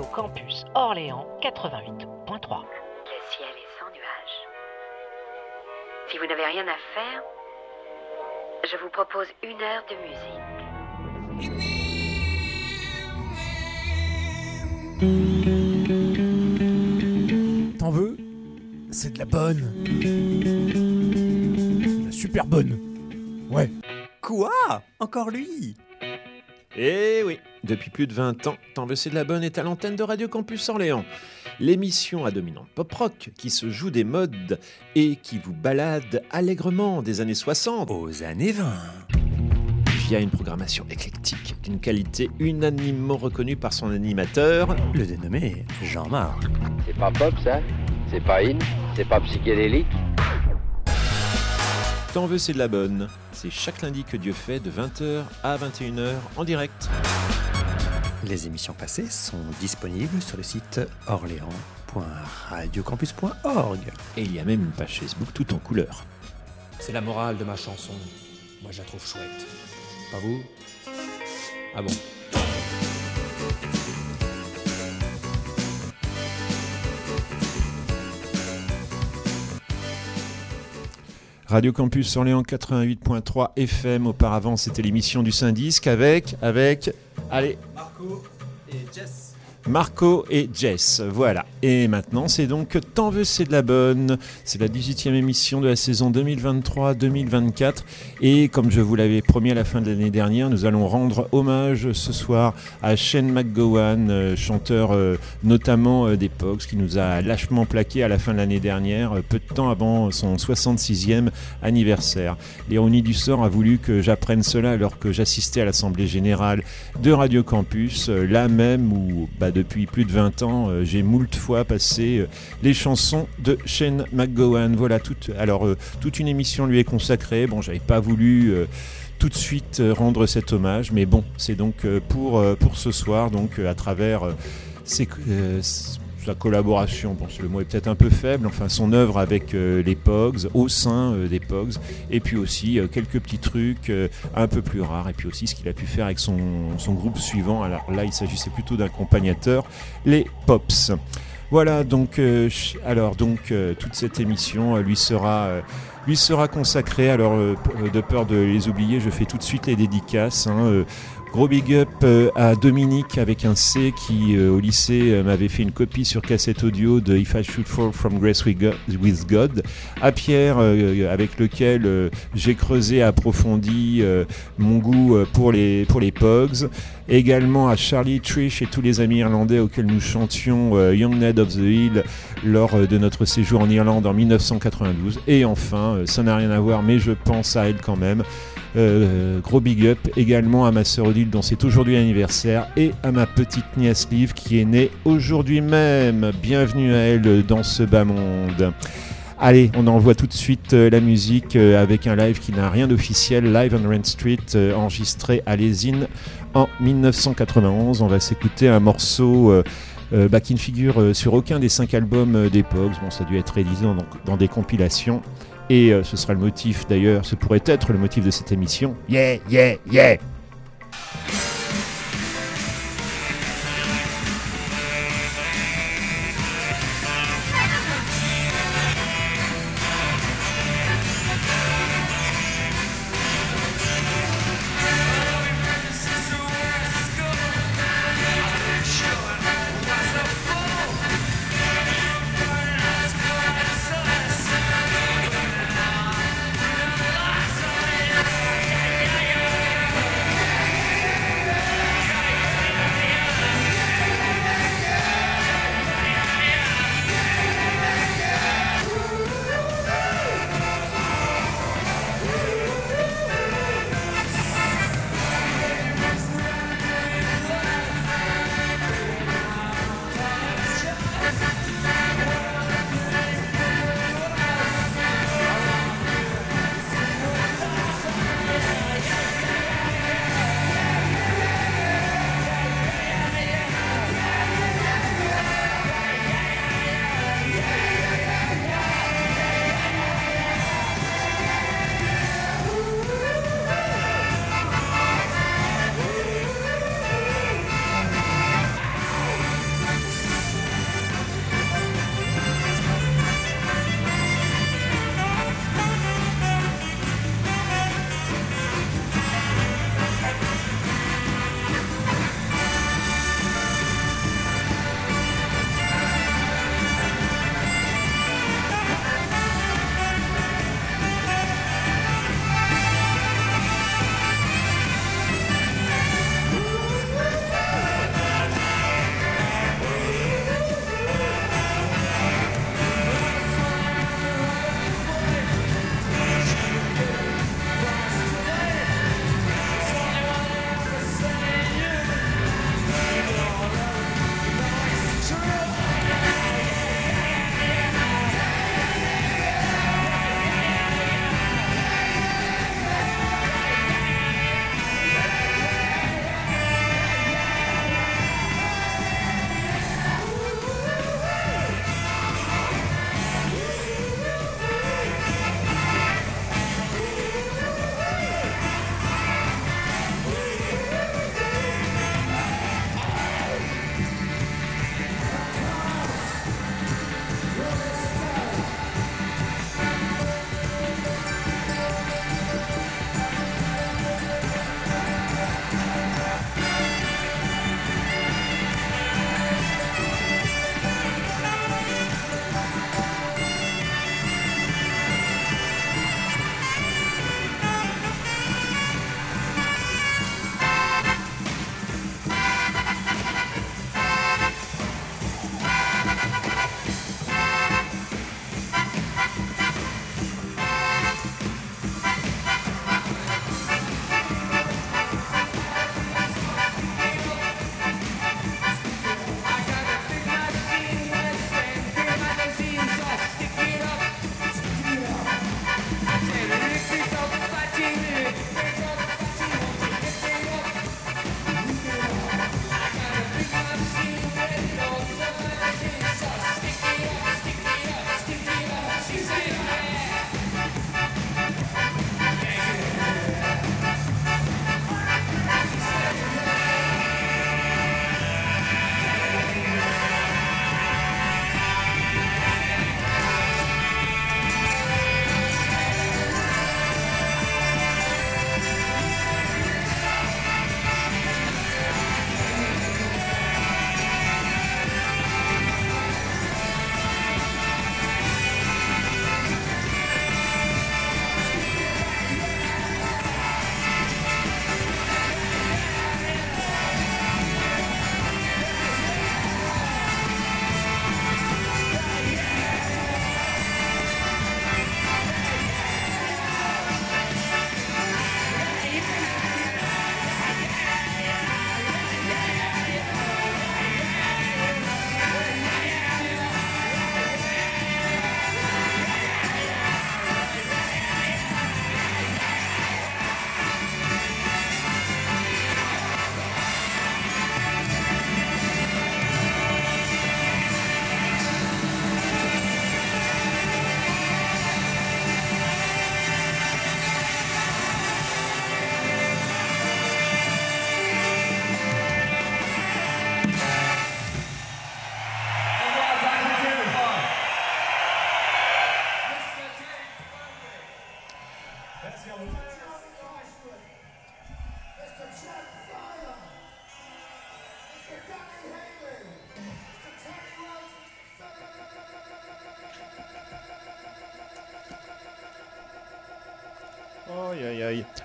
Radio Campus Orléans 88.3. Le ciel est sans nuages. Si vous n'avez rien à faire, je vous propose une heure de musique. T'en veux? C'est de la bonne. La super bonne. Ouais. Quoi? Encore lui? Eh oui, depuis plus de 20 ans, T'en veux c'est de la bonne est à l'antenne de Radio Campus Orléans. L'émission à dominante pop-rock qui se joue des modes et qui vous balade allègrement des années 60 aux années 20 via une programmation éclectique d'une qualité unanimement reconnue par son animateur, le dénommé Jean-Marc. C'est pas pop ça? C'est pas in? C'est pas psychédélique? T'en veux c'est de la bonne. C'est chaque lundi que Dieu fait de 20h à 21h en direct. Les émissions passées sont disponibles sur le site orléans.radiocampus.org. Et il y a même une page Facebook tout en couleur. C'est la morale de ma chanson. Moi, je la trouve chouette. Pas vous? Ah bon? Radio Campus Orléans 88.3 FM. Auparavant, c'était l'émission du Saint-Disque avec, avec, allez, Marco et Jess. Marco et Jess, voilà. Et maintenant, c'est donc Tant veux, c'est de la bonne. C'est la 18e émission de la saison 2023-2024. Et comme je vous l'avais promis à la fin de l'année dernière, nous allons rendre hommage ce soir à Shane McGowan, euh, chanteur euh, notamment euh, Pogs, qui nous a lâchement plaqué à la fin de l'année dernière, peu de temps avant son 66e anniversaire. L'ironie du sort a voulu que j'apprenne cela alors que j'assistais à l'Assemblée Générale de Radio Campus, là même où... Bah, depuis plus de 20 ans, euh, j'ai moult fois passé euh, les chansons de Shane McGowan. Voilà, toute, alors euh, toute une émission lui est consacrée. Bon, j'avais pas voulu tout de suite rendre cet hommage, mais bon, c'est donc pour, pour ce soir, donc à travers ces sa collaboration, le mot est peut-être un peu faible, enfin son œuvre avec euh, les Pogs, au sein euh, des Pogs, et puis aussi euh, quelques petits trucs un peu plus rares, et puis aussi ce qu'il a pu faire avec son, groupe suivant. Alors là, il s'agissait plutôt d'accompagnateurs, les Pops. Voilà, donc, alors, donc toute cette émission lui sera lui sera consacrée. Alors, de peur de les oublier, je fais tout de suite les dédicaces. Hein, Gros big up euh, à Dominique avec un C qui euh, au lycée euh, m'avait fait une copie sur cassette audio de If I Should Fall From Grace With God. À Pierre avec lequel j'ai creusé, approfondi mon goût pour les, pour les Pogs. Également à Charlie Trish et tous les amis irlandais auxquels nous chantions Young Ned of the Hill lors de notre séjour en Irlande en 1992. Et enfin, ça n'a rien à voir mais je pense à elle quand même. Euh, gros big up également à ma sœur Odile dont c'est aujourd'hui l'anniversaire et à ma petite nièce Liv qui est née aujourd'hui même. Bienvenue à elle dans ce bas monde. Allez, on envoie tout de suite euh, la musique euh, avec un live qui n'a rien d'officiel, Live on Rent Street, enregistré à Lésine en 1991. On va s'écouter un morceau bah, qui ne figure sur aucun des cinq albums d'époque. Bon, ça a dû être réalisé dans des compilations. Et euh, ce sera le motif d'ailleurs, ce pourrait être le motif de cette émission. Yeah, yeah, yeah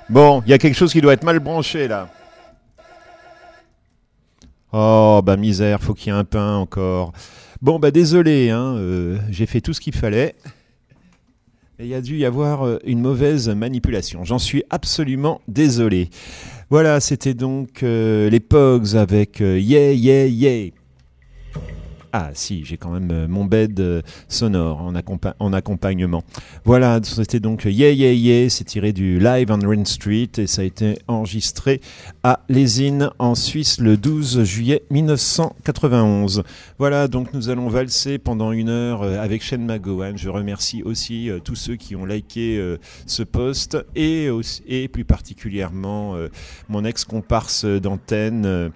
Bon, il y a quelque chose qui doit être mal branché là. Oh, bah misère, faut qu'il y ait un pain encore. Bon, bah désolé, hein, euh, j'ai fait tout ce qu'il fallait. Il y a dû y avoir euh, une mauvaise manipulation. J'en suis absolument désolé. Voilà, c'était donc euh, les Pogs avec Yeah, Yeah, Yeah. Ah si, j'ai quand même euh, mon bed euh, sonore en, en accompagnement. Voilà, c'était donc Yeah Yeah Yeah, c'est tiré du Live on Rain Street et ça a été enregistré à Lésine en Suisse le 12 juillet 1991. Voilà, donc nous allons valser pendant une heure euh, avec Shane McGowan. Je remercie aussi tous ceux qui ont liké ce post et, aussi- et plus particulièrement mon ex-comparse d'antenne.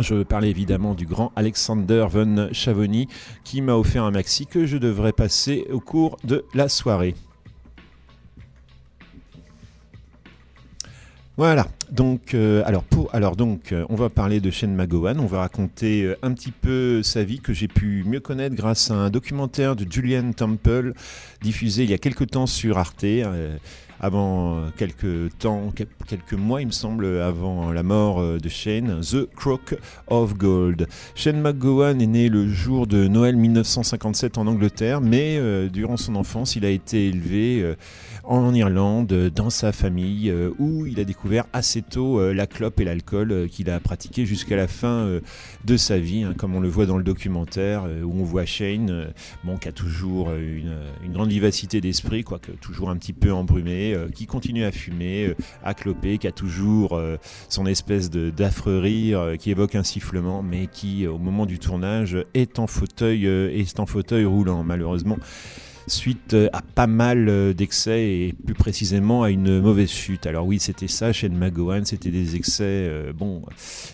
Je parlais évidemment du grand Alexander von Chavoni qui m'a offert un maxi que je devrais passer au cours de la soirée. Voilà, donc, euh, alors, alors donc, euh, on va parler de Shane McGowan, on va raconter euh, un petit peu sa vie que j'ai pu mieux connaître grâce à un documentaire de Julian Temple diffusé il y a quelques temps sur Arte, avant euh, quelques temps, quel- quelques mois il me semble, avant la mort euh, de Shane, The Crook of Gold. Shane McGowan est né le jour de Noël 1957 en Angleterre, mais euh, durant son enfance, il a été élevé en Irlande, dans sa famille, où il a découvert assez tôt la clope et l'alcool qu'il a pratiqué jusqu'à la fin de sa vie, hein, comme on le voit dans le documentaire, où on voit Shane, bon, qui a toujours une, une grande vivacité d'esprit, quoique toujours un petit peu embrumé, euh, qui continue à fumer, euh, à cloper, qui a toujours euh, son espèce d'affreux rire qui évoque un sifflement, mais qui, au moment du tournage, est en fauteuil, est en fauteuil roulant, malheureusement suite euh, à pas mal euh, d'excès et plus précisément à une mauvaise chute. Alors oui, c'était ça chez McGowan, c'était des excès euh, bon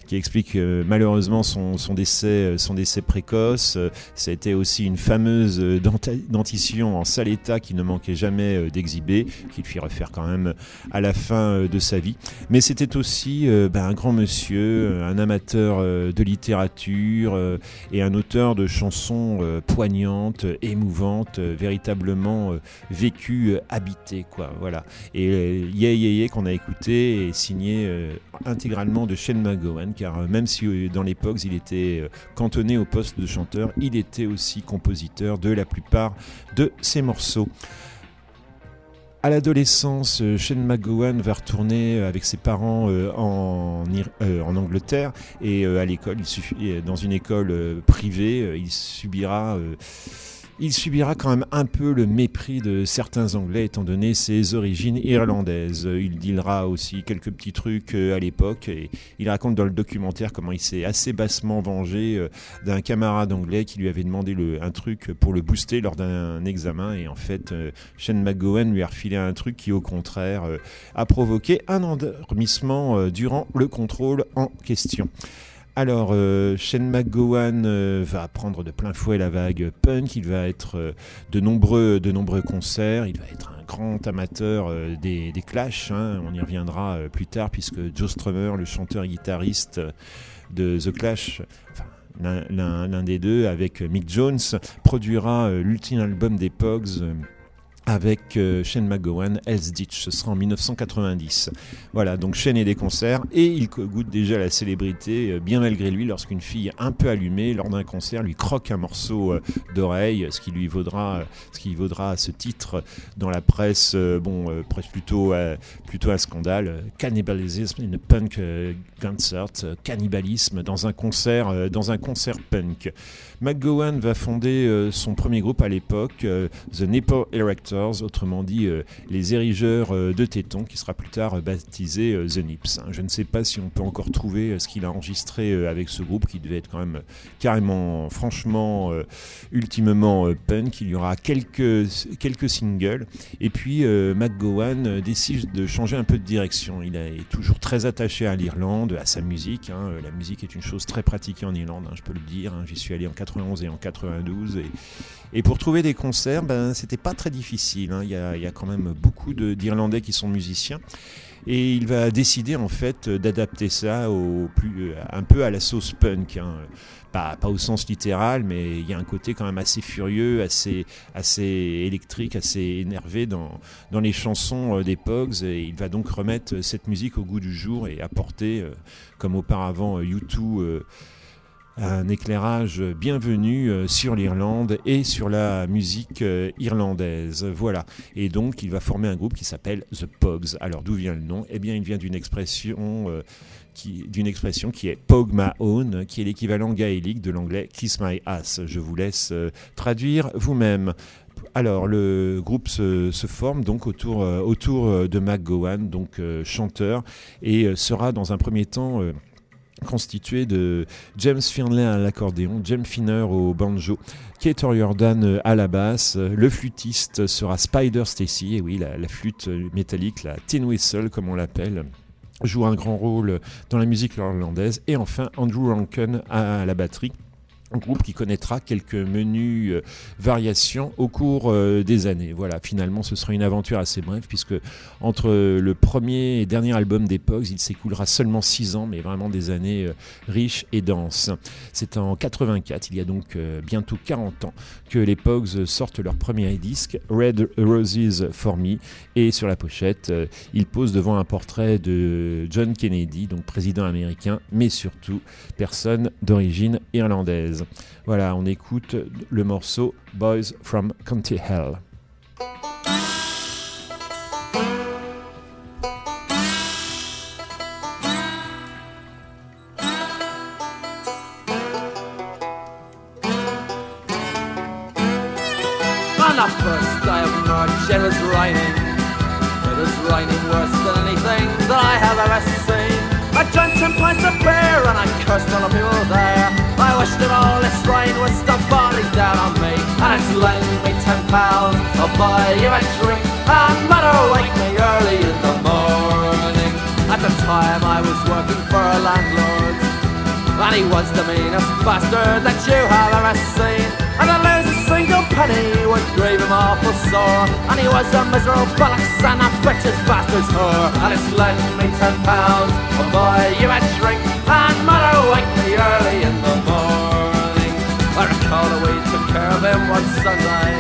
qui expliquent malheureusement son, décès son décès précoce. Ça a été aussi une fameuse dentition en sale état qui ne manquait jamais d'exhiber, qu'il fit refaire quand même à la fin de sa vie. Mais c'était aussi ben, un grand monsieur, un amateur de littérature et un auteur de chansons poignantes, émouvantes, euh, euh, vécues, euh, habitées, quoi. Voilà. Et Yeah Yeah Yeah qu'on a écouté est signé euh, intégralement de Shane McGowan, car même si dans l'époque il était cantonné au poste de chanteur, il était aussi compositeur de la plupart de ses morceaux. À l'adolescence, Shane McGowan va retourner avec ses parents en, en Angleterre et à l'école, dans une école privée, il subira il subira quand même un peu le mépris de certains Anglais étant donné ses origines irlandaises. Il dira aussi quelques petits trucs euh, à l'époque et il raconte dans le documentaire comment il s'est assez bassement vengé euh, d'un camarade anglais qui lui avait demandé un truc pour le booster lors d'un examen et en fait euh, Shane McGowan lui a refilé un truc qui au contraire a provoqué un endormissement durant le contrôle en question. Alors, euh, Shane McGowan euh, va prendre de plein fouet la vague punk. Il va être euh, de nombreux, de nombreux concerts. Il va être un grand amateur euh, des, des Clash. hein. On y reviendra plus tard puisque Joe Strummer, le chanteur et guitariste de The Clash, l'un- des deux, avec Mick Jones, produira l'ultime album des Pogs. Avec euh, Shane McGowan, Hell's Ditch, ce sera en 1990. Voilà, donc Shane et des concerts, et il goûte déjà la célébrité, euh, bien malgré lui, lorsqu'une fille un peu allumée, lors d'un concert, lui croque un morceau euh, d'oreille, ce qui lui vaudra, ce qui vaudra ce titre dans la presse, bon, presse plutôt, plutôt un scandale, cannibalism in a punk concert, cannibalisme dans un concert, dans un concert punk. McGowan va fonder son premier groupe à l'époque, The Nipple Autrement dit euh, les érigeurs euh, de tétons, qui sera plus tard euh, baptisé The Nips. hein. Je ne sais pas si on peut encore trouver ce qu'il a enregistré avec ce groupe, qui devait être quand même carrément, franchement, ultimement punk. Il y aura quelques, quelques singles. Et puis McGowan décide de changer un peu de direction. Il est toujours très attaché à l'Irlande, à sa musique. hein. La musique est une chose très pratiquée en Irlande, hein, je peux le dire. J'y suis allé en 91 et en 92. Et, et pour trouver des concerts, ben, c'était pas très difficile. Hein. Il y, a, quand même beaucoup d'Irlandais qui sont musiciens. Et il va décider en fait d'adapter ça un peu à la sauce punk. hein. Pas, au sens littéral, mais il y a un côté quand même assez furieux, assez, électrique, assez énervé dans, dans les chansons euh, des Pogs. Et il va donc remettre cette musique au goût du jour et apporter, euh, comme auparavant, U2. Un éclairage bienvenu euh, sur l'Irlande et sur la musique euh, irlandaise. Voilà. Et donc, il va former un groupe qui s'appelle The Pogs. Alors, d'où vient le nom? Eh bien, il vient d'une expression, euh, expression qui est Pog my own, qui est l'équivalent gaélique de l'anglais Kiss my ass. Je vous laisse traduire vous-même. Alors, le groupe se, forme donc autour, autour de McGowan, donc chanteur, et sera dans un premier temps constitué de James Finlay à l'accordéon, James Finner au banjo, Kate Jordan euh, à la basse, euh, le flûtiste sera Spider Stacy, et oui, la, la flûte euh, métallique, la tin whistle comme on l'appelle joue un grand rôle dans la musique irlandaise et enfin Andrew Rankin à la batterie groupe qui connaîtra quelques menus euh, variations au cours euh, des années. Voilà, finalement, ce sera une aventure assez brève puisque entre le premier et dernier album des Pogs, il s'écoulera seulement 6 ans, mais vraiment des années euh, riches et denses. C'est en 84, il y a donc euh, bientôt 40 ans, que les Pogs sortent leur premier disque, Red Roses for Me, et sur la pochette, euh, ils posent devant un portrait de John Kennedy, donc président américain, mais surtout personne d'origine irlandaise. Voilà, on écoute le morceau Boys from County Hell. And lend me ten pounds, I'll buy you a drink. And mother wake me early in the morning. At the time I was working for a landlord. And he was the meanest bastard that you have ever seen. And to lose a single penny would grieve him awful sore. And he was a miserable bollocks and a bitch's bastard's whore. And it's lent me ten pounds, I'll buy you a drink. And mother wake me early in the morning. I recall him one Sunday.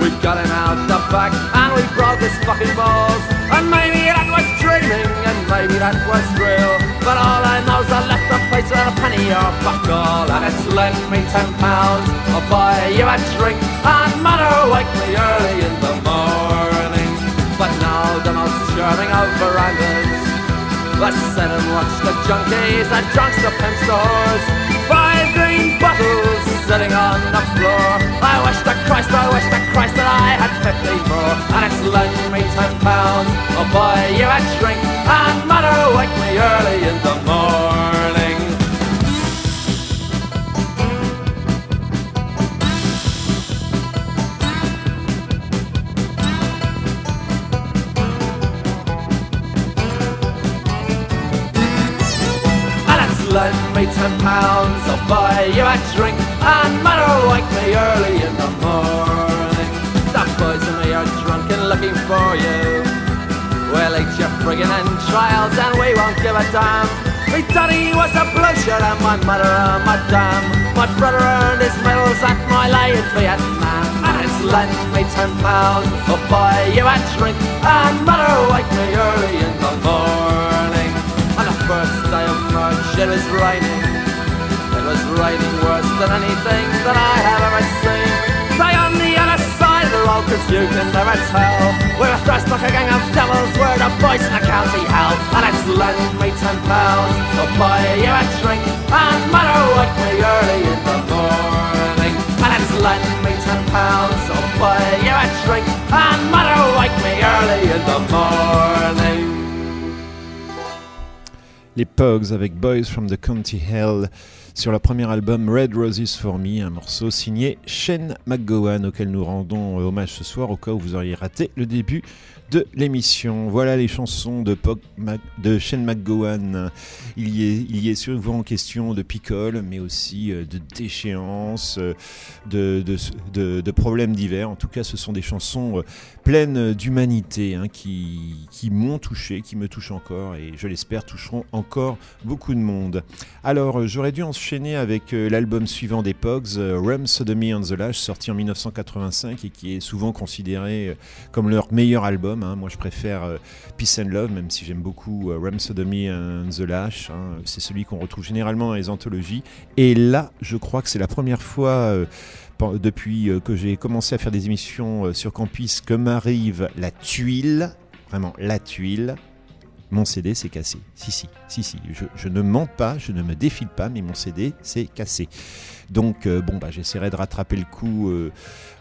We got him out the back and we broke his fucking balls. And maybe that was dreaming and maybe that was real. But all I know is I left the place with a penny or fuck all. And it's lent me ten pounds, oh, I'll buy you a drink. And mother wake me early in the morning. But now the most charming of verandas. Let's sit and watch the junkies and drunks the pimp stores. Five green bottles on the floor. I wish to Christ, I wish to Christ that I had fifty more. And it's lend me ten pounds, oh I'll buy you a drink. And mother wake me early in the morning. Me ten pounds, I'll buy you a drink. And mother wake me early in the morning. That boys and me are drunk and looking for you. We'll eat your friggin' entrails and we won't give a damn. Me daddy was a bloodshed and my mother a madam. My brother earned his medals at my lay in Vietnam. And it's lent me ten pounds, I'll buy you a drink. And mother wake me early in the morning. It was raining. It was raining worse than anything that I have ever seen. Stay on the other side of the road cause you can never tell. We're dressed like a gang of devils, we're the in the county hell. And it's lend me ten pounds, I'll buy you a drink. And mother wake me early in the morning. And it's lend me ten pounds, I'll buy you a drink. And mother wake me early in the morning. Les Pogs avec Boys from the County Hell sur leur premier album Red Roses for Me, un morceau signé Shane McGowan auquel nous rendons hommage ce soir au cas où vous auriez raté le début de l'émission. Voilà les chansons de, Shane McGowan. Il y, est, souvent question de picole, mais aussi euh, de déchéance, euh, de, problèmes divers. En tout cas, ce sont des chansons euh, pleines d'humanité hein, qui, m'ont touché, qui me touchent encore et je l'espère toucheront encore beaucoup de monde. Alors, j'aurais dû enchaîner avec l'album suivant des Pogs, Rum Sodomy on the Lash, sorti en 1985 et qui est souvent considéré comme leur meilleur album. Hein. Moi, je préfère euh, Peace and Love, même si j'aime beaucoup euh, Rum Sodomy and the Lash. hein. C'est celui qu'on retrouve généralement dans les anthologies. Et là, je crois que c'est la première fois. euh, depuis euh, que j'ai commencé à faire des émissions sur campus que m'arrive la tuile, vraiment la tuile, mon CD s'est cassé. Si, si, si, si. Je, ne mens pas, je ne me défile pas, mais mon CD s'est cassé. Donc, bon, bah, j'essaierai de rattraper le coup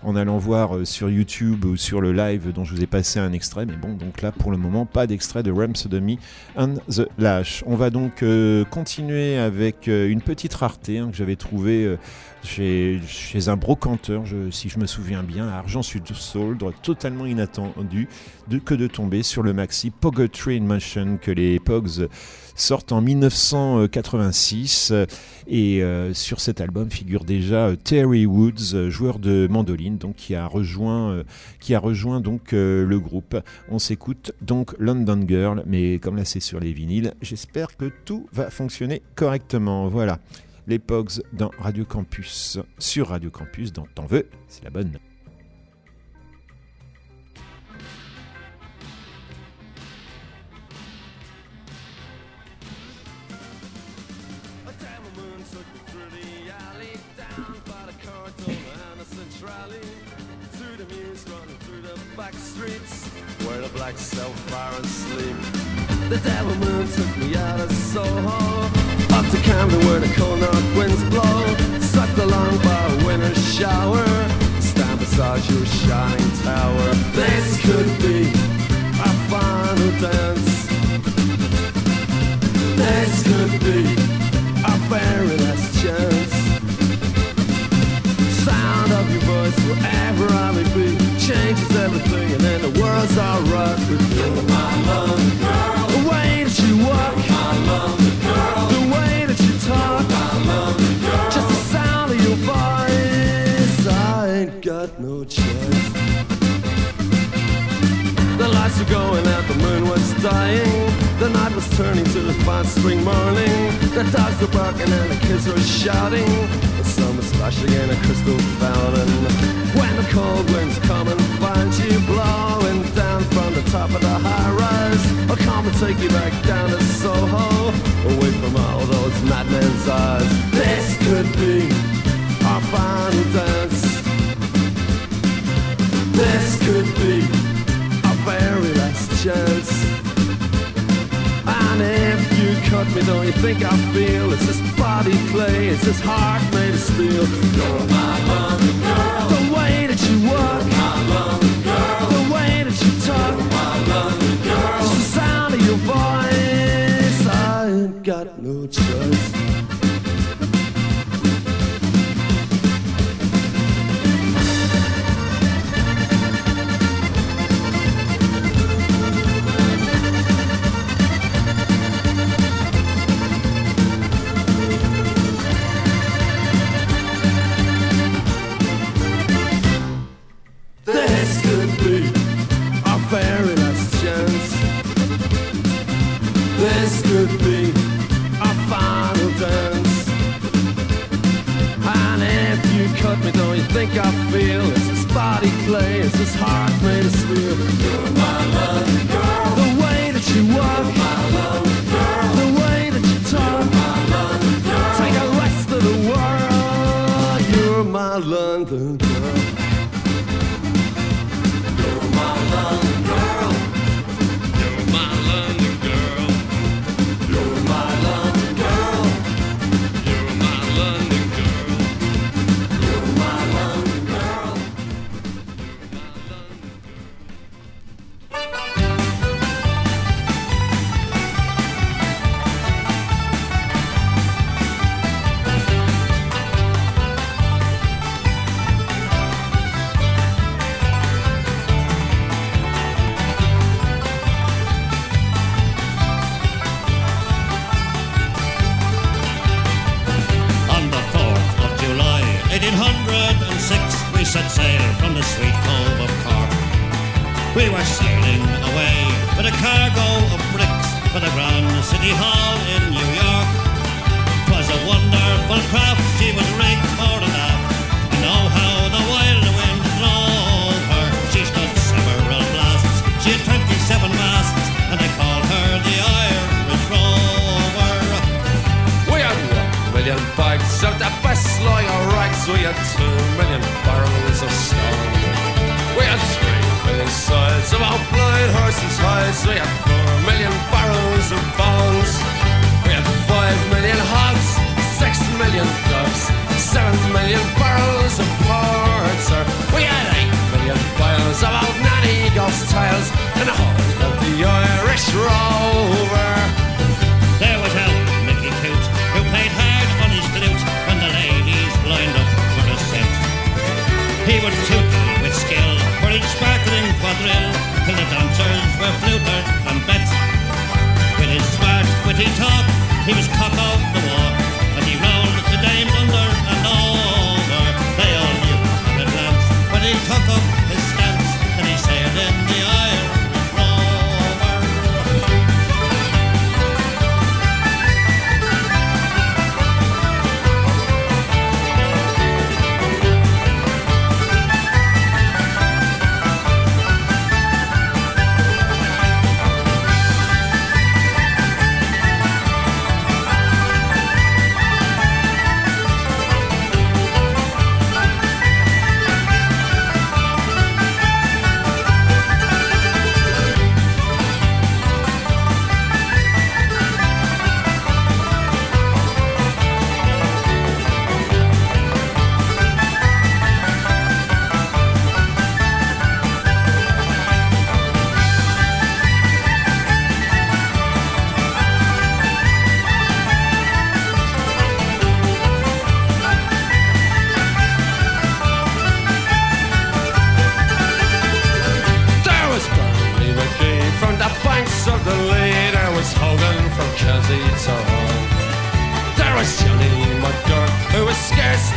en allant voir euh, sur YouTube ou sur le live dont je vous ai passé un extrait. Mais bon, donc là, pour le moment, pas d'extrait de Ram Sodomy and the Lash. On va donc euh, continuer avec euh, une petite rareté hein, que j'avais trouvée chez, un brocanteur, si je me souviens bien, à Argent Sud Soldre, totalement inattendu de, que de tomber sur le maxi Poetry in Motion que les Pogs sortent en 1986. Et sur cet album figure déjà Terry Woods, joueur de mandoline, donc qui a rejoint, euh, qui a rejoint donc euh, le groupe. On s'écoute donc London Girl, mais comme là c'est sur les vinyles, j'espère que tout va fonctionner correctement. Voilà, les Pogs dans Radio Campus, sur Radio Campus, dans T'en veux, c'est la bonne. Back streets, where the blacks sell fire and sleep. The devil moon took me out of Soho, up to Camden where the cold north winds blow, sucked along by a winter shower, stand beside your shining tower. This could be our final dance. This could be our very last chance. Your voice wherever I may be changes everything, and then the world's alright with you. My love, girl. The way that you walk, my love, girl. The way that you talk, my love, girl. Just the sound of your voice, I ain't got no choice. The lights were going out, the moon was dying. The night was turning to a fine spring morning. The dogs were barking and the kids were shouting. Splashing in a crystal fountain. When the cold winds come and find you blowing down from the top of the high rise, I'll come and take you back down to Soho, away from all those madmen's eyes. This could be our final dance. This could be our very last chance. And if you cut me, don't you think I feel it's this body clay, it's this heart made of steel? You're my loving girl. The way that you walk, my loving girl. The way that you talk, my loving girl. Just the sound of your voice, I ain't got no choice. Two million barrels of stone. We had three million sides of our blind horses' hides. We had four million barrels of bones. We had five million hogs, six million doves, seven million barrels of porter. We had eight million bales of old nanny ghost tales and the whole of the Irish rover. Quadrille till the dancers were fluted and bet. With his smart, witty talk, he was cock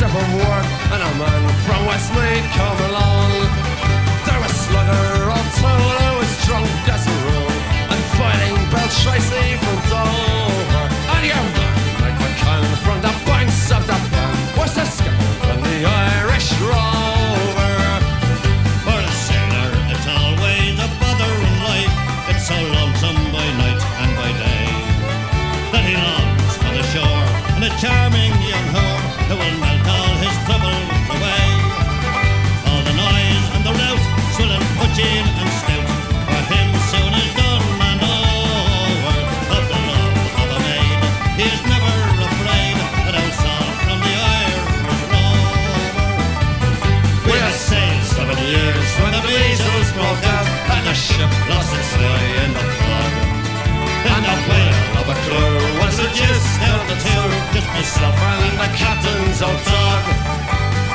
stiff of work, and a man from Westmead come along. There was Slugger O'Toole, who was drunk as a rule, and fighting Bell Tracy from and the captain's old dog.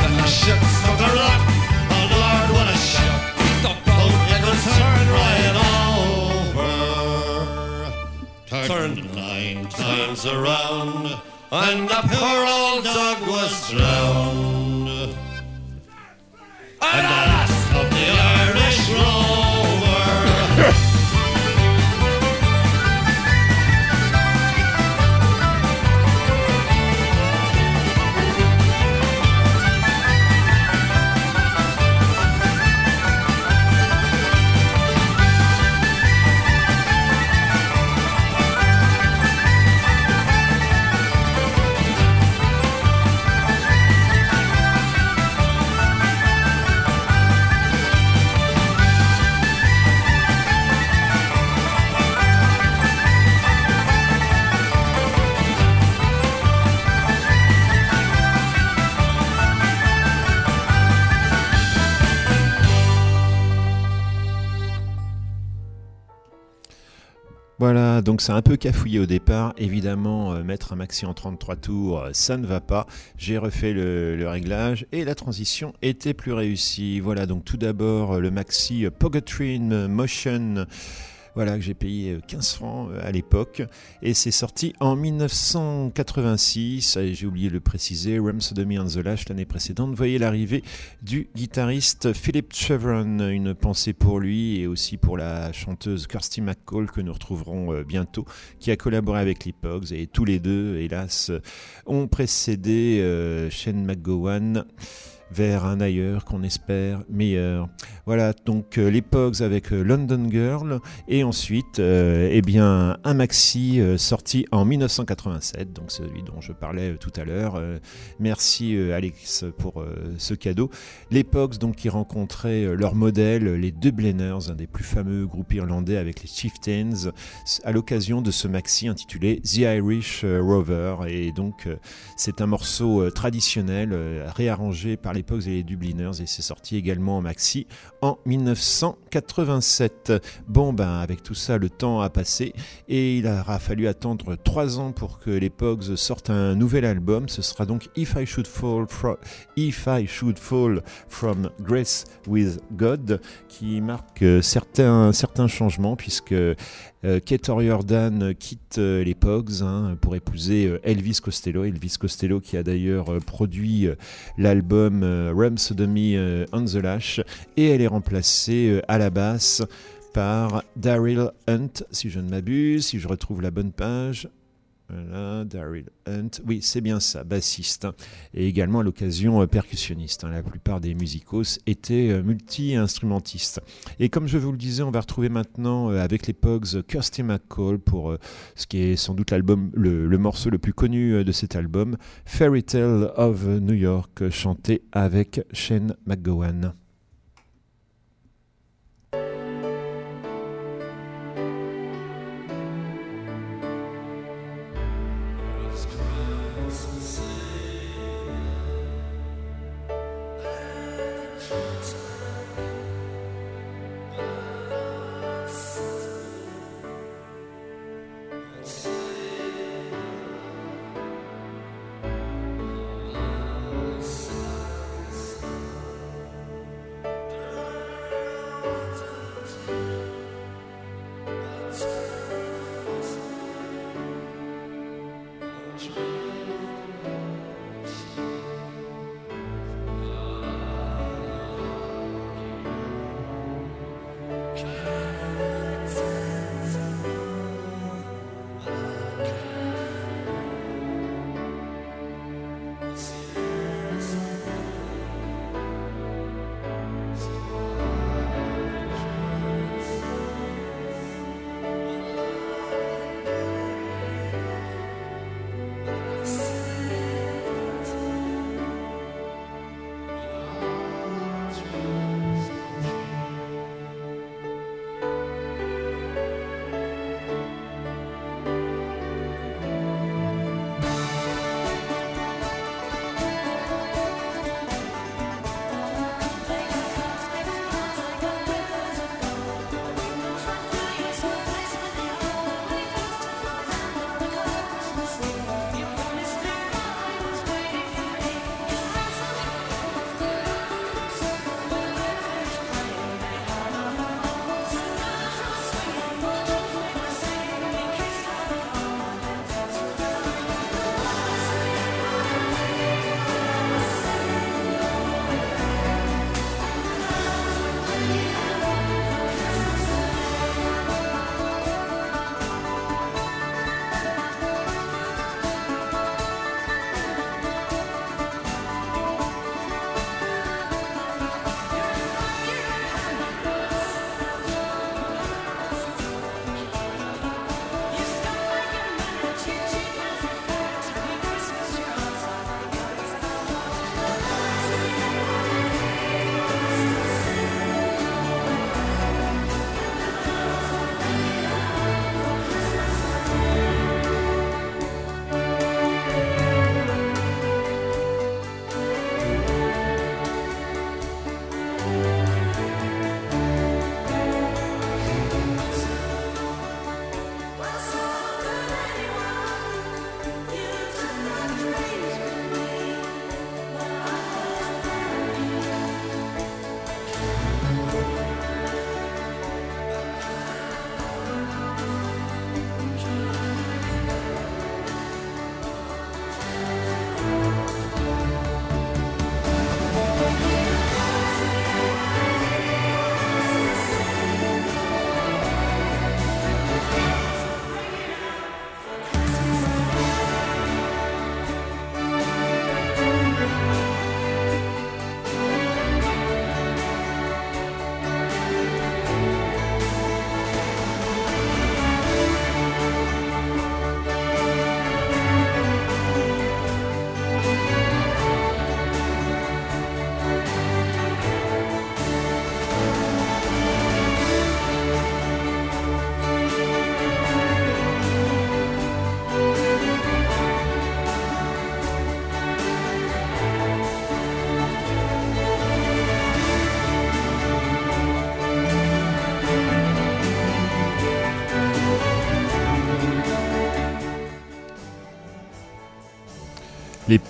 Then the ship struck a rock. Oh Lord, what a shock! The boat turned right over, turned nine times around, and the poor old dog was drowned. Donc c'est un peu cafouillé au départ. Évidemment, euh, mettre un maxi en 33 tours, euh, ça ne va pas. J'ai refait le, réglage et la transition était plus réussie. Voilà, donc tout d'abord euh, le maxi Pogotrine Motion Voilà, que j'ai payé 15 francs à l'époque. Et c'est sorti en 1986. J'ai oublié de le préciser, Rhapsody on the Lash l'année précédente. Voyez l'arrivée du guitariste Philip Chevron. Une pensée pour lui et aussi pour la chanteuse Kirsty McCall que nous retrouverons bientôt, qui a collaboré avec les Pogs. Et tous les deux, hélas, ont précédé Shane McGowan vers un ailleurs qu'on espère meilleur. Voilà, donc euh, les Pogs avec euh, London Girl et ensuite euh, eh bien, un maxi sorti en 1987, donc celui dont je parlais tout à l'heure. merci Alex pour ce cadeau. Les Pogs donc, qui rencontraient leur modèle, les Dubliners, un des plus fameux groupes irlandais avec les Chieftains, à l'occasion de ce maxi intitulé The Irish Rover. Et donc c'est un morceau traditionnel réarrangé par les et les Dubliners et c'est sorti également en maxi en 1987. Bon ben avec tout ça le temps a passé et il aura fallu attendre trois ans pour que les Pogs sortent un nouvel album. Ce sera donc If I Should Fall From, If I Should Fall From Grace with God qui marque euh, certains, certains changements puisque euh, Kate Jordan quitte euh, les Pogs hein, pour épouser euh, Elvis Costello. Elvis Costello qui a d'ailleurs produit l'album Rum Sodomy on the Lash. Et elle est remplacée à la basse par Daryl Hunt, si je ne m'abuse, si je retrouve la bonne page. Voilà, Daryl Hunt, oui, c'est bien ça, bassiste, hein. et également à l'occasion euh, percussionniste. Hein. La plupart des musicos étaient euh, multi-instrumentistes. Et comme je vous le disais, on va retrouver maintenant euh, avec les Pogs Kirsty McCall pour ce qui est sans doute l'album, le, le, morceau le plus connu de cet album, Fairy Tale of New York, chanté avec Shane McGowan.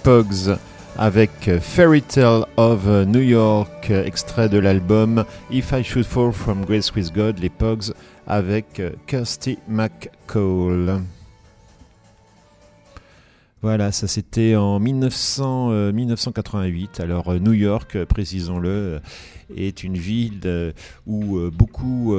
Pogs avec Fairy Tale of New York, extrait de l'album If I Should Fall from Grace with God, les Pogs avec Kirsty McCall. Voilà, ça c'était en 1900, euh, 1988. Alors euh, New York, euh, précisons-le, est une ville où beaucoup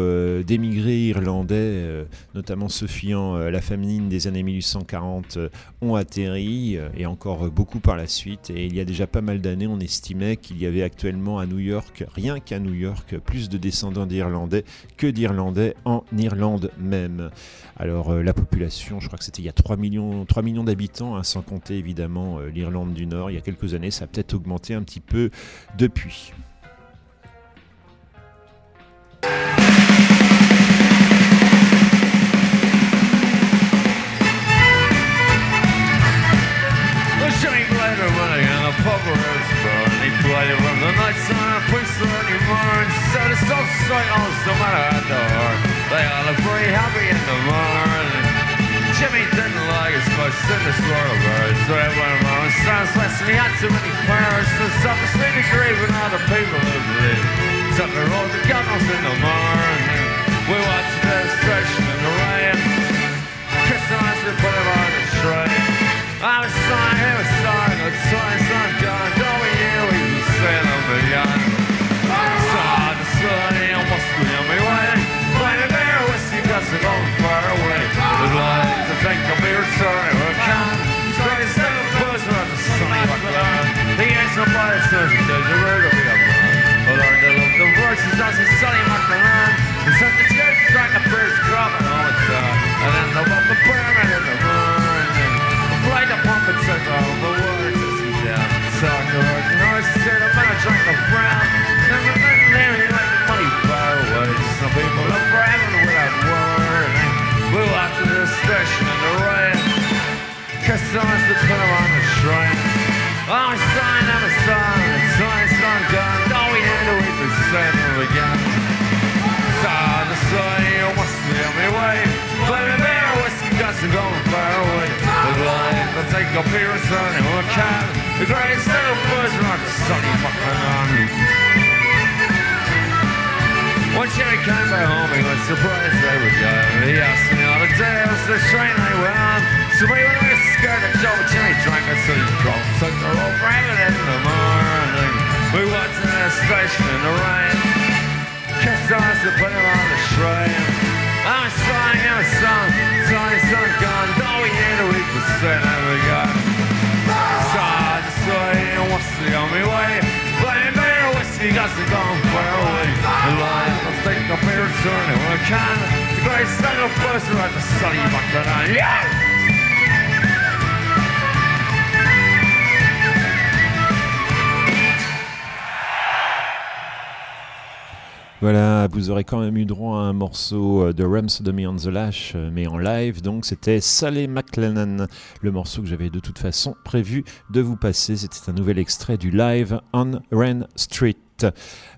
d'émigrés irlandais, notamment ceux fuyant la famine des années 1840, euh, ont atterri et encore beaucoup par la suite. Et il y a déjà pas mal d'années, on estimait qu'il y avait actuellement à New York, rien qu'à New York, plus de descendants d'Irlandais que d'Irlandais en Irlande même. Alors euh, la population, je crois que c'était il y a 3 millions, 3 millions d'habitants, hein, sans compter évidemment euh, l'Irlande du Nord. Il y a quelques années, ça a peut-être augmenté un petit peu depuis. was in this world of ours. So everyone wrong. Sounds less me out too many flowers. So something sweet and grave and all the people who believe. Something wrong the gunnels in the morning. We watch the destruction in the rain. Kissing eyes and put them on the train. I was signed. sauce and Sunny macaron. It's like the church trying to first crumb and all it's and then the bumper burn in the run. Play oh, the pump and circle over words as he's down. Suck the and always sit up on a brown. Never been there, you like money fireworks. Some people are bragging without word. Blew out to the station and the rain. Customers that the them on the train. Oh, I'm a sign, I'm a sign. Again. Saw the sun, what's the only way? Me there, whiskey guts are going far away. The life, I take up here, son, and we'll. The greatest little buzz around the sunny fucking on. When Jimmy came back home, he was surprised they were gone. He asked me all the tales, the train they went on. So we were scared that Joe and Jimmy drank us, so he drove. Took the road for in the morning. We watched in the station in the rain. Voilà, vous aurez quand même eu droit à un morceau euh, de Rhapsody on the Lash, euh, mais en live, donc c'était Sally McLennan, le morceau que j'avais de toute façon prévu de vous passer. C'était un nouvel extrait du live on Ren Street.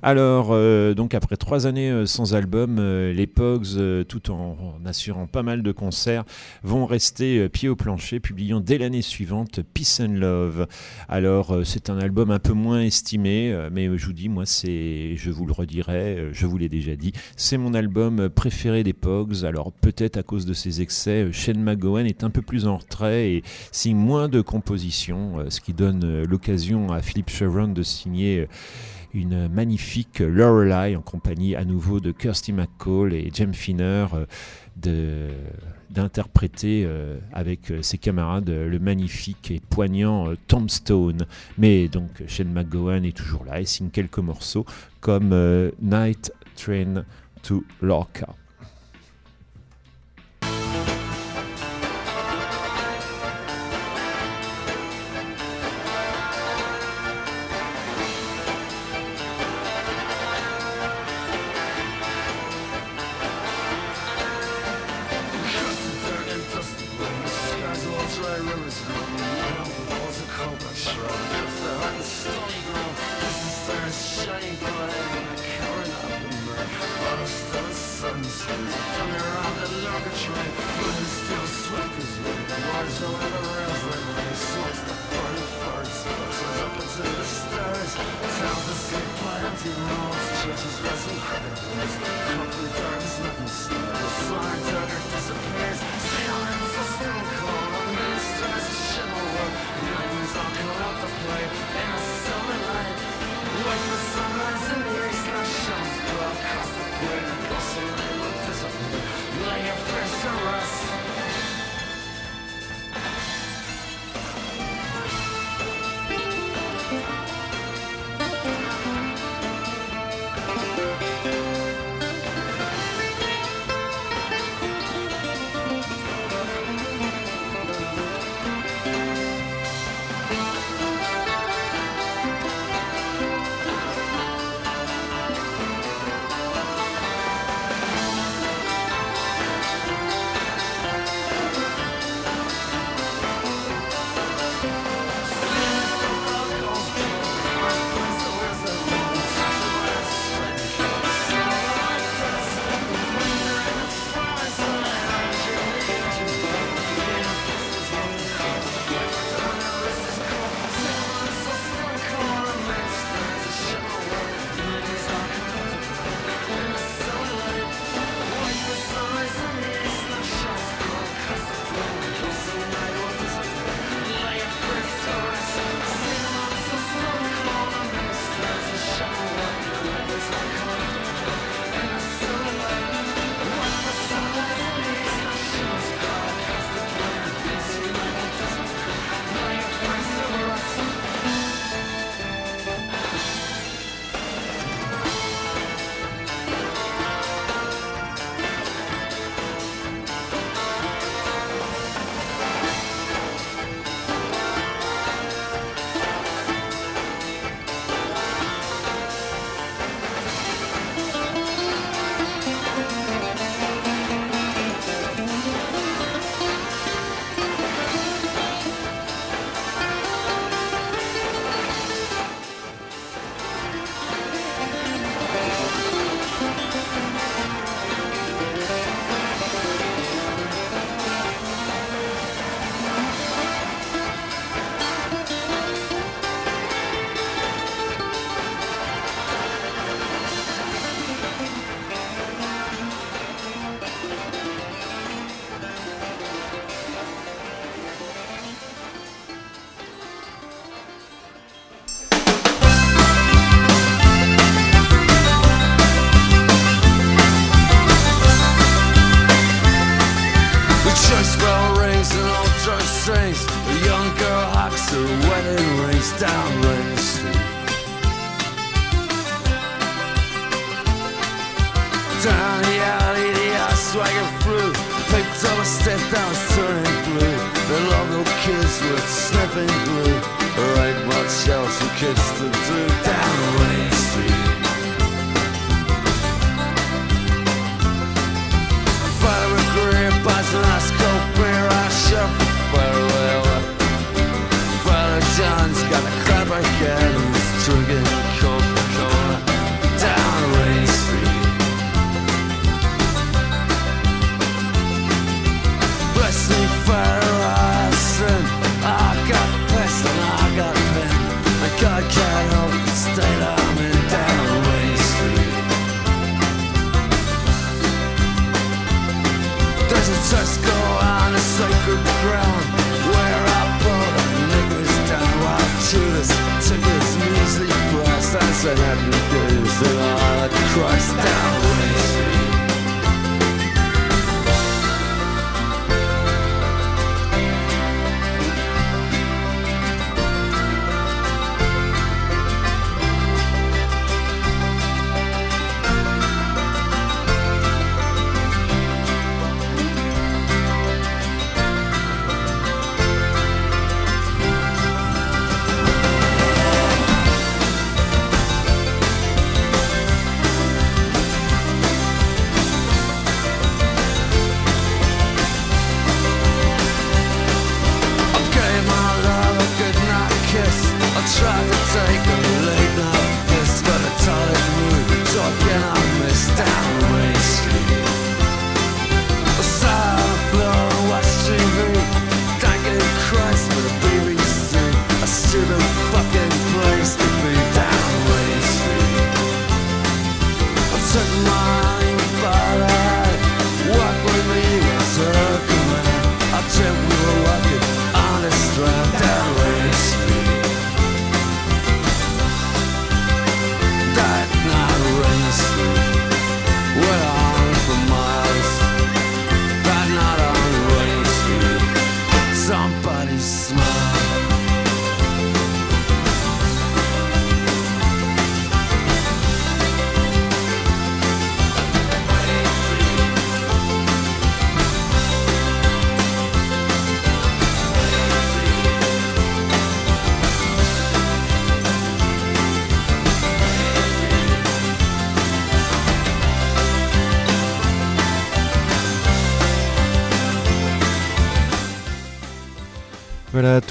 Alors, euh, donc après trois années euh, sans album, euh, les Pogs, tout en, assurant pas mal de concerts, vont rester pied au plancher, publiant dès l'année suivante Peace and Love. Alors, c'est un album un peu moins estimé, mais je vous dis, moi, c'est, je vous le redirai, je vous l'ai déjà dit, c'est mon album préféré des Pogs. Alors, peut-être à cause de ses excès, Shane McGowan est un peu plus en retrait et signe moins de compositions, ce qui donne l'occasion à Philip Chevron de signer une magnifique Lorelei en compagnie à nouveau de Kirsty McCall et James Finner euh, d'interpréter euh, avec euh, ses camarades le magnifique et poignant Tombstone. Mais donc Shane McGowan est toujours là et signe quelques morceaux comme Night Train to Lorca.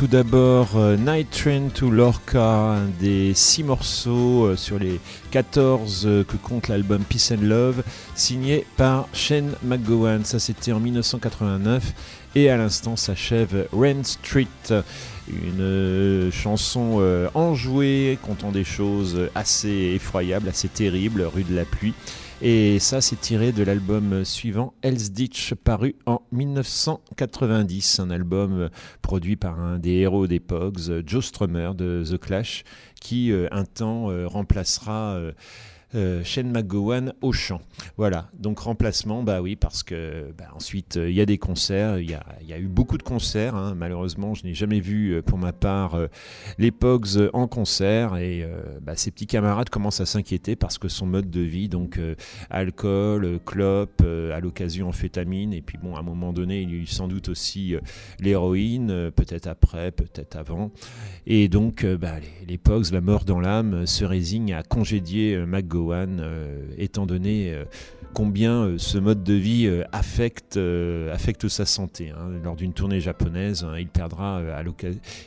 Tout d'abord euh, Night Train to Lorca, un des six morceaux euh, sur les 14 euh, que compte l'album Peace and Love, signé par Shane McGowan. Ça, c'était en 1989. Et à l'instant s'achève Rain Street, une chanson enjouée, contant des choses assez effroyables, assez terribles, rue de la pluie. Et ça, c'est tiré de l'album suivant, Hell's Ditch, paru en 1990. Un album produit par un des héros des Pogs, Joe Strummer de The Clash, qui euh, un temps euh, remplacera. Euh, Shane McGowan au chant. Voilà, donc remplacement, bah oui, parce que bah, ensuite euh, il y a des concerts, il y a, eu beaucoup de concerts. hein. Malheureusement, je n'ai jamais vu euh, pour ma part euh, les Pogs en concert et bah, ses petits camarades commencent à s'inquiéter parce que son mode de vie, donc alcool, clope, à l'occasion amphétamine, et puis bon, à un moment donné, il y a eu sans doute aussi l'héroïne, peut-être après, peut-être avant. Et donc, bah, les, les Pogs, la mort dans l'âme, se résignent à congédier McGowan, euh, étant donné euh, combien euh, ce mode de vie affecte, affecte sa santé. hein. Lors d'une tournée japonaise, hein, il perdra, à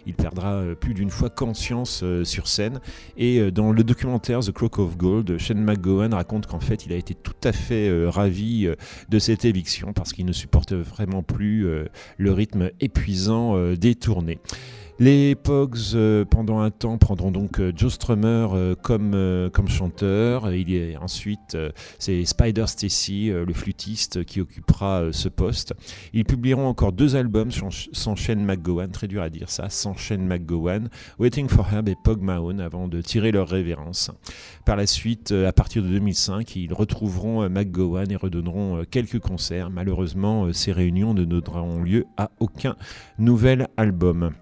il perdra plus d'une fois conscience sur scène. Et dans le documentaire The Clock of Gold, Shane McGowan raconte qu'en fait, il a été tout à fait ravi de cette éviction parce qu'il ne supporte vraiment plus le rythme épuisant des tournées. Les Pogs, euh, pendant un temps, prendront donc euh, Joe Strummer euh, comme, chanteur. Ensuite, c'est Spider Stacy, le flûtiste, qui occupera ce poste. Ils publieront encore deux albums sans, sans Shane McGowan, très dur à dire ça, sans Shane McGowan, Waiting for Herb et Pog Mahone, avant de tirer leur révérence. Par la suite, à partir de 2005, ils retrouveront McGowan et redonneront quelques concerts. Malheureusement, ces réunions ne donneront lieu à aucun nouvel album.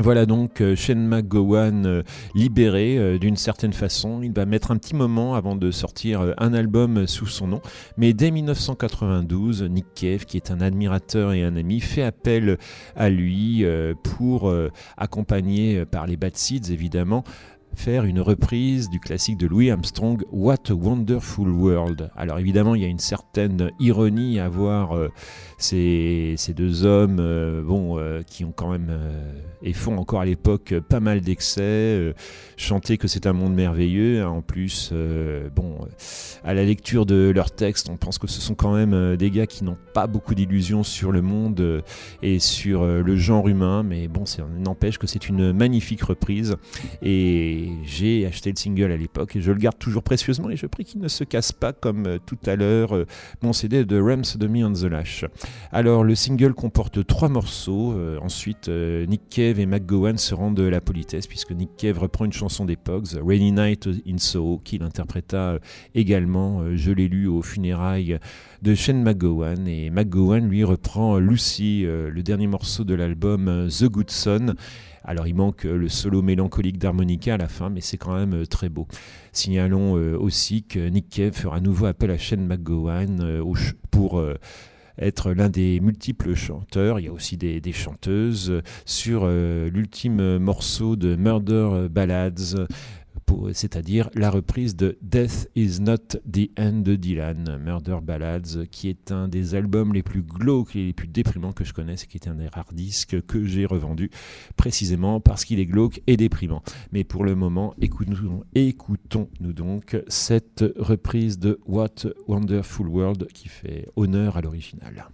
Voilà donc euh, Shane McGowan euh, libéré euh, d'une certaine façon. Il va mettre un petit moment avant de sortir un album sous son nom. Mais dès 1992, Nick Cave, qui est un admirateur et un ami, fait appel à lui pour, accompagné euh, par les Bad Seeds évidemment, faire une reprise du classique de Louis Armstrong, What a Wonderful World. Alors évidemment, il y a une certaine ironie à voir ces, deux hommes euh, bon, euh, qui ont quand même euh, et font encore à l'époque pas mal d'excès, chanter que c'est un monde merveilleux. hein. En plus, bon, à la lecture de leurs textes, on pense que ce sont quand même des gars qui n'ont pas beaucoup d'illusions sur le monde et sur le genre humain, mais bon, n'empêche que c'est une magnifique reprise. Et j'ai acheté le single à l'époque et je le garde toujours précieusement et je prie qu'il ne se casse pas comme tout à l'heure mon CD de Rams Me on the Lash. Alors le single comporte trois morceaux. euh, ensuite, euh, Nick Cave et McGowan se rendent de la politesse puisque Nick Cave reprend une chanson des Pogs, Rainy Night in Soho, qu'il interpréta euh, également. je l'ai lu aux funérailles de Shane McGowan et McGowan lui reprend Lucy, le dernier morceau de l'album The Good Son. Alors il manque le solo mélancolique d'harmonica à la fin, mais c'est quand même très beau. Signalons aussi que Nick Cave fera à nouveau appel à Shane McGowan pour être l'un des multiples chanteurs. Il y a aussi des, chanteuses sur euh, l'ultime morceau de Murder Ballads. C'est-à-dire la reprise de Death is not the end de Dylan, Murder Ballads, qui est un des albums les plus glauques et les plus déprimants que je connaisse, qui est un des rares disques que j'ai revendu précisément parce qu'il est glauque et déprimant. Mais pour le moment, écoutons, écoutons-nous donc cette reprise de What Wonderful World qui fait honneur à l'original.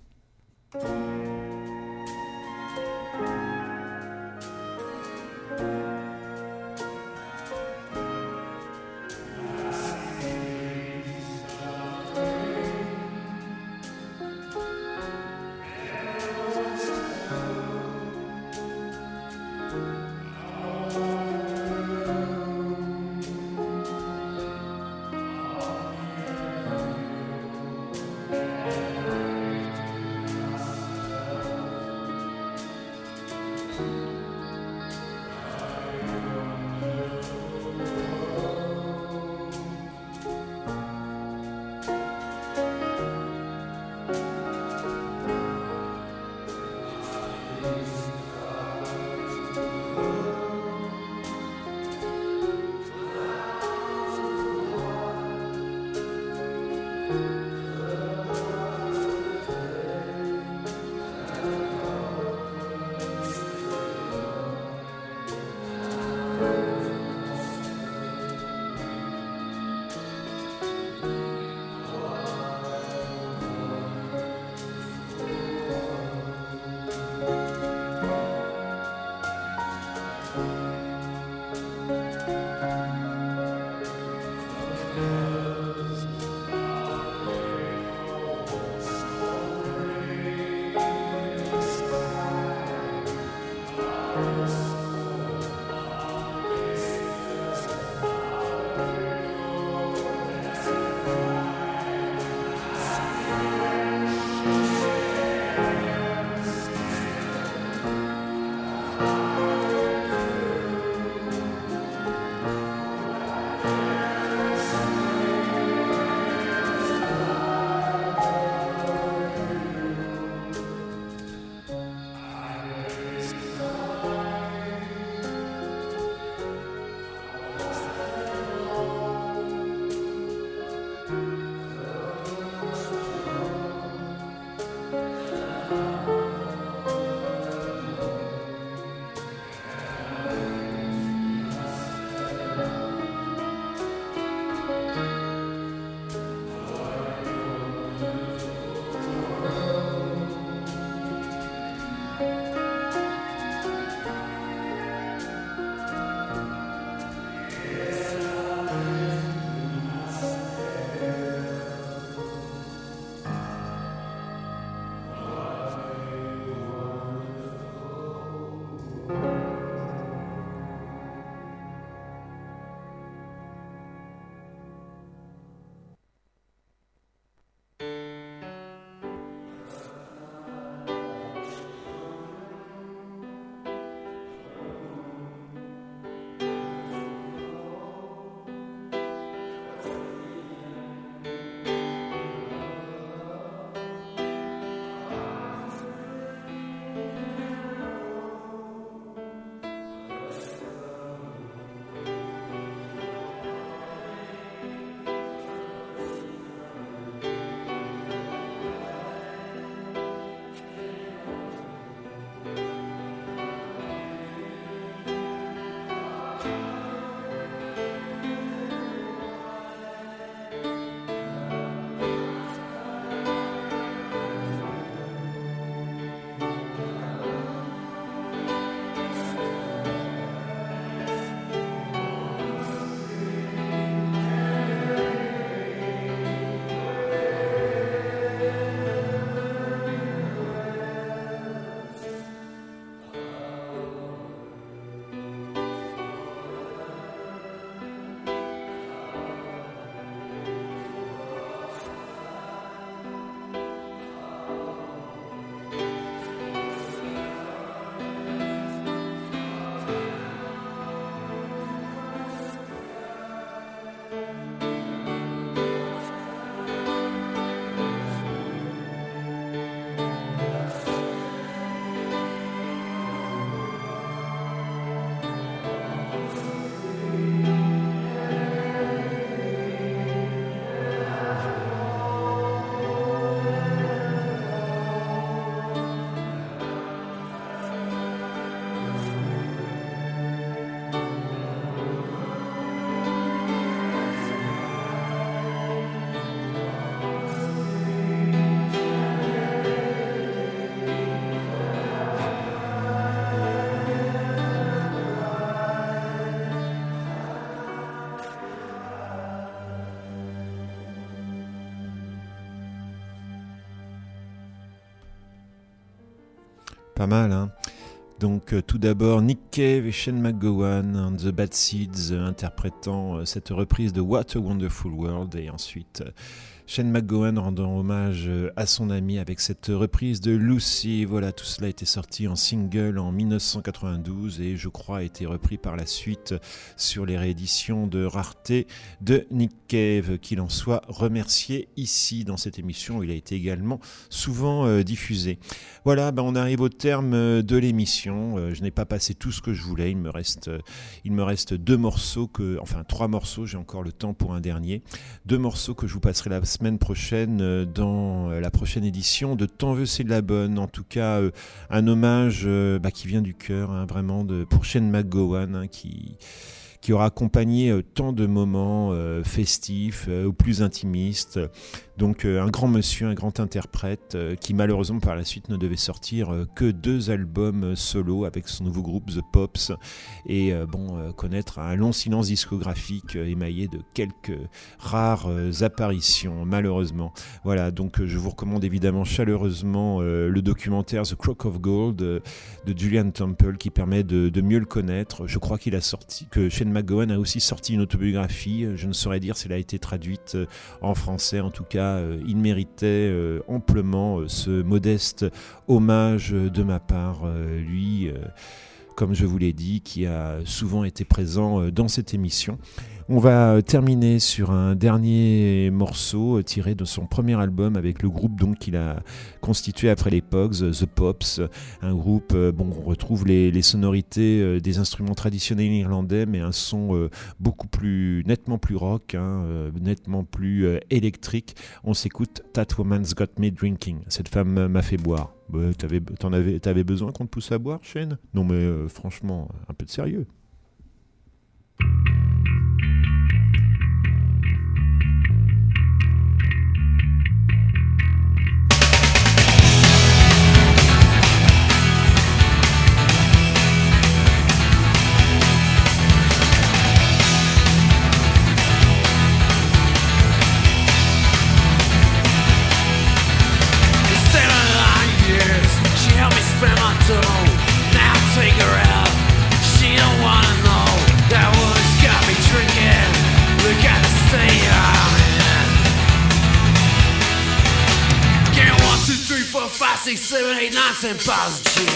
Pas mal, hein. Donc euh, tout d'abord Nick Cave et Shane McGowan, hein, The Bad Seeds, euh, interprétant euh, cette reprise de What a Wonderful World, et ensuite Shane McGowan rendant hommage euh, à son ami avec cette reprise de Lucy. Voilà, tout cela été sorti en single en 1992 et je crois a été repris par la suite sur les rééditions de rareté de Nick Cave, qu'il en soit remercié ici dans cette émission où il a été également souvent euh, diffusé. Voilà, ben on arrive au terme euh, de l'émission. je n'ai pas passé tout ce que je voulais. Il me reste, il me reste deux morceaux que, enfin trois morceaux. J'ai encore le temps pour un dernier. Deux morceaux que je vous passerai la semaine prochaine euh, dans euh, la prochaine édition de Tant veut c'est de la bonne. En tout cas, euh, un hommage bah, qui vient du cœur, hein, vraiment, de, pour Shane McGowan, hein, qui qui aura accompagné tant de moments festifs ou plus intimistes. Donc euh, un grand monsieur, un grand interprète euh, qui malheureusement par la suite ne devait sortir euh, que deux albums solo avec son nouveau groupe The Pops et bon connaître un long silence discographique émaillé de quelques rares apparitions malheureusement. Voilà donc je vous recommande évidemment chaleureusement le documentaire The Crock of Gold de Julian Temple qui permet de, de mieux le connaître. Je crois qu'il a sorti que Shane McGowan a aussi sorti une autobiographie. Je ne saurais dire si elle a été traduite en français. En tout cas, euh, il méritait euh, amplement euh, ce modeste hommage de ma part. Lui, comme je vous l'ai dit, qui a souvent été présent dans cette émission. On va euh, terminer sur un dernier morceau euh, tiré de son premier album avec le groupe donc qu'il a constitué après les Pogs, euh, The Pops, un groupe bon on retrouve les, sonorités des instruments traditionnels irlandais mais un son beaucoup plus nettement plus rock, hein, nettement plus électrique. On s'écoute That Woman's Got Me Drinking. Cette femme m'a fait boire. Ouais, t'avais, t'en avais, besoin qu'on te pousse à boire, Shane? Non mais franchement, un peu de sérieux. Six, seven, eight, nine, ten of gin.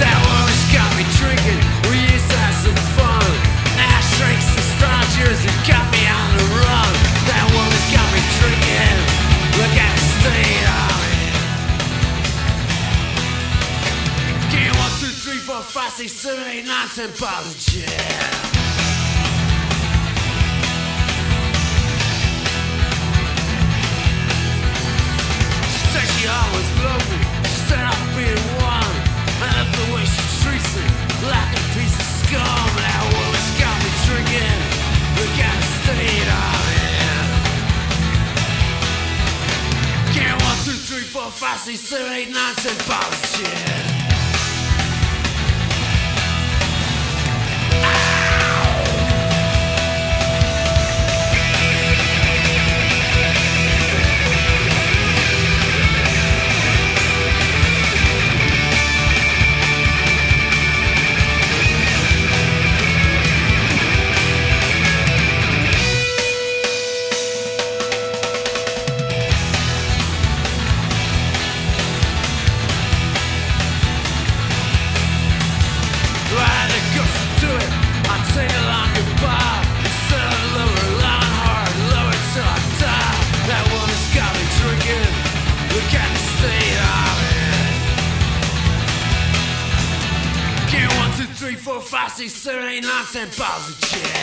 That woman's got me drinking. We used to have some fun. She drinks some strangers and got me on the run. That woman's got me drinking. Look at the state I'm in. Get one, two, three, four, five, six, seven, eight, nine, ten bottles of four, five, six, seven, eight, nine, ten bottles ain't nonsense positive.